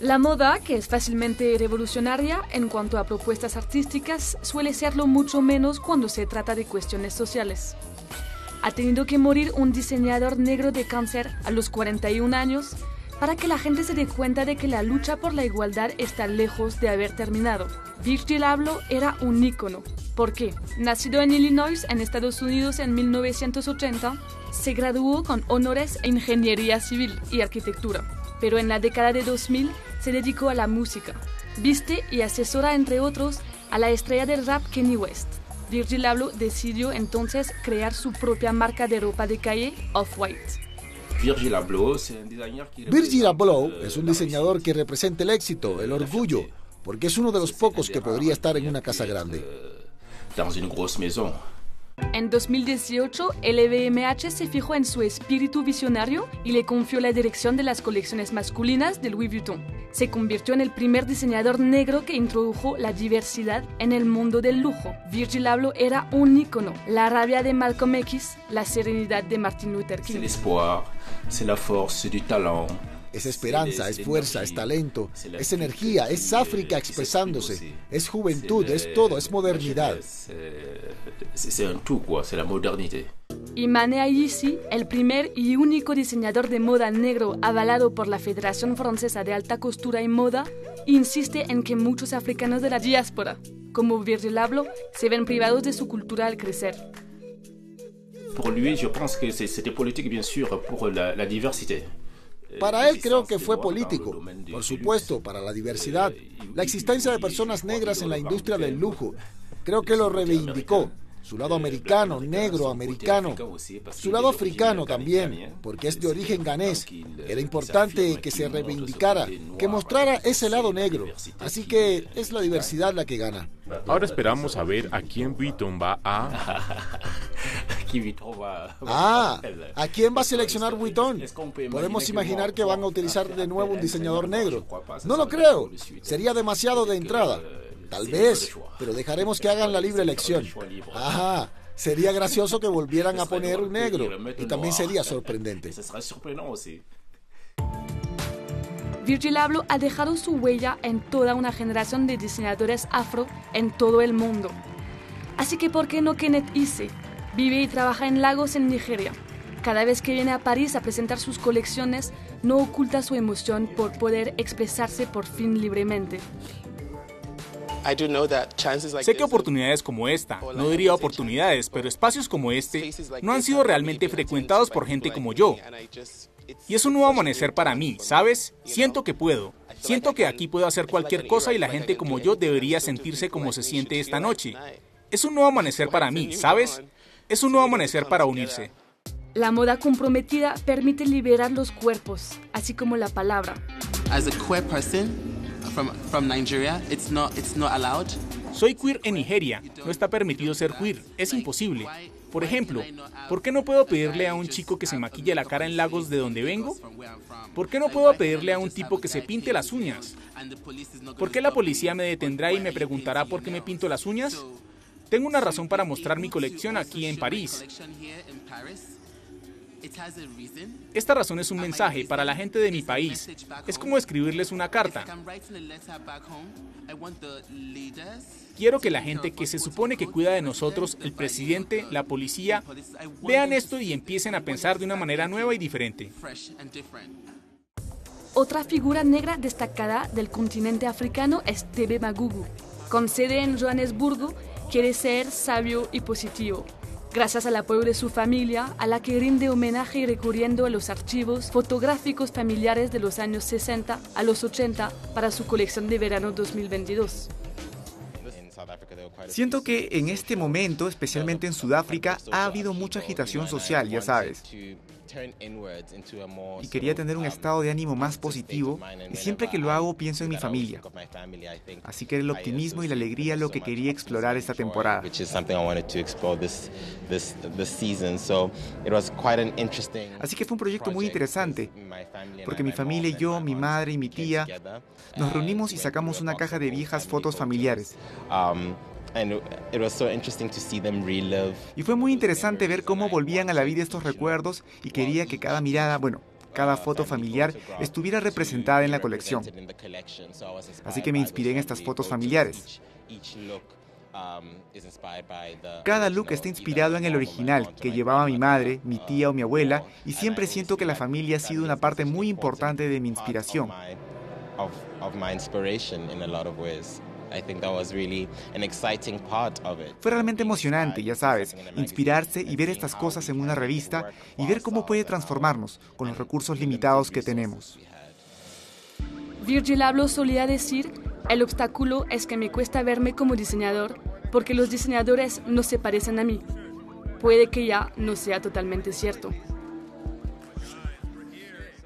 La moda, que es fácilmente revolucionaria en cuanto a propuestas artísticas, suele serlo mucho menos cuando se trata de cuestiones sociales. Ha tenido que morir un diseñador negro de cáncer a los 41 años para que la gente se dé cuenta de que la lucha por la igualdad está lejos de haber terminado. Virgil Abloh era un ícono. ¿Por qué? Nacido en Illinois, en Estados Unidos en 1980, se graduó con honores en ingeniería civil y arquitectura, pero en la década de 2000 se dedicó a la música. Viste y asesora, entre otros, a la estrella del rap Kenny West. Virgil Abloh decidió entonces crear su propia marca de ropa de calle, Off-White. Virgil Abloh es un diseñador que representa el éxito, el orgullo, porque es uno de los pocos que podría estar en una casa grande. En 2018, el EVMH se fijó en su espíritu visionario y le confió la dirección de las colecciones masculinas de Louis Vuitton. Se convirtió en el primer diseñador negro que introdujo la diversidad en el mundo del lujo. Virgil Abloh era un ícono, la rabia de Malcolm X, la serenidad de Martin Luther King. C'est la force du talent, es esperanza, es fuerza, es talento, es energía, es África expresándose, es juventud, es todo, es modernidad. Imane Aïssi, el primer y único diseñador de moda negro avalado por la Federación Francesa de Alta Costura y Moda, insiste en que muchos africanos de la diáspora, como Virgil Abloh, se ven privados de su cultura al crecer. Pour lui, je pense que c'était politique, bien sûr, pour la, la diversité. Para él creo que fue político, por supuesto, para la diversidad, la existencia de personas negras en la industria del lujo. Creo que lo reivindicó su lado americano, negro, americano, su lado africano también, porque es de origen ganés. Era importante que se reivindicara, que mostrara ese lado negro. Así que es la diversidad la que gana. Ahora esperamos a ver a quién Vuitton va a... Ah, ¿a quién va a seleccionar Vuitton? Podemos imaginar que van a utilizar de nuevo un diseñador negro. No lo creo. Sería demasiado de entrada. Tal vez, pero dejaremos que hagan la libre elección. Ajá. Sería gracioso que volvieran a poner un negro y también sería sorprendente. Virgil Abloh ha dejado su huella en toda una generación de diseñadores afro en todo el mundo. Así que, ¿por qué no Kenneth Isse? Vive y trabaja en Lagos, en Nigeria. Cada vez que viene a París a presentar sus colecciones, no oculta su emoción por poder expresarse por fin libremente. Sé que oportunidades como esta, no diría oportunidades, pero espacios como este, no han sido realmente frecuentados por gente como yo. Y es un nuevo amanecer para mí, ¿sabes? Siento que puedo. Siento que aquí puedo hacer cualquier cosa y la gente como yo debería sentirse como se siente esta noche. Es un nuevo amanecer para mí, ¿sabes? Es un nuevo amanecer para unirse. La moda comprometida permite liberar los cuerpos, así como la palabra. Soy queer en Nigeria. No está permitido ser queer. Es imposible. Por ejemplo, ¿por qué no puedo pedirle a un chico que se maquille la cara en lagos de donde vengo? ¿Por qué no puedo pedirle a un tipo que se pinte las uñas? ¿Por qué la policía me detendrá y me preguntará por qué me pinto las uñas? Tengo una razón para mostrar mi colección aquí en París. Esta razón es un mensaje para la gente de mi país. Es como escribirles una carta. Quiero que la gente que se supone que cuida de nosotros, el presidente, la policía, vean esto y empiecen a pensar de una manera nueva y diferente. Otra figura negra destacada del continente africano es Tebe Magugu. Con sede en Johannesburgo, quiere ser sabio y positivo gracias al apoyo de su familia, a la que rinde homenaje recurriendo a los archivos fotográficos familiares de los años 60 a los 80 para su colección de verano 2022. Siento que en este momento, especialmente en Sudáfrica, ha habido mucha agitación social, ya sabes y quería tener un estado de ánimo más positivo y siempre que lo hago pienso en mi familia. Así que el optimismo y la alegría es lo que quería explorar esta temporada. Así que fue un proyecto muy interesante, porque mi familia y yo, mi madre y mi tía, nos reunimos y sacamos una caja de viejas fotos familiares. Y fue muy interesante ver cómo volvían a la vida estos recuerdos y quería que cada mirada, bueno, cada foto familiar estuviera representada en la colección. Así que me inspiré en estas fotos familiares. Cada look está inspirado en el original que llevaba mi madre, mi tía o mi abuela y siempre siento que la familia ha sido una parte muy importante de mi inspiración. Fue realmente emocionante, ya sabes, inspirarse y ver estas cosas en una revista y ver cómo puede transformarnos con los recursos limitados que tenemos. Virgil Abloh solía decir, el obstáculo es que me cuesta verme como diseñador porque los diseñadores no se parecen a mí. Puede que ya no sea totalmente cierto.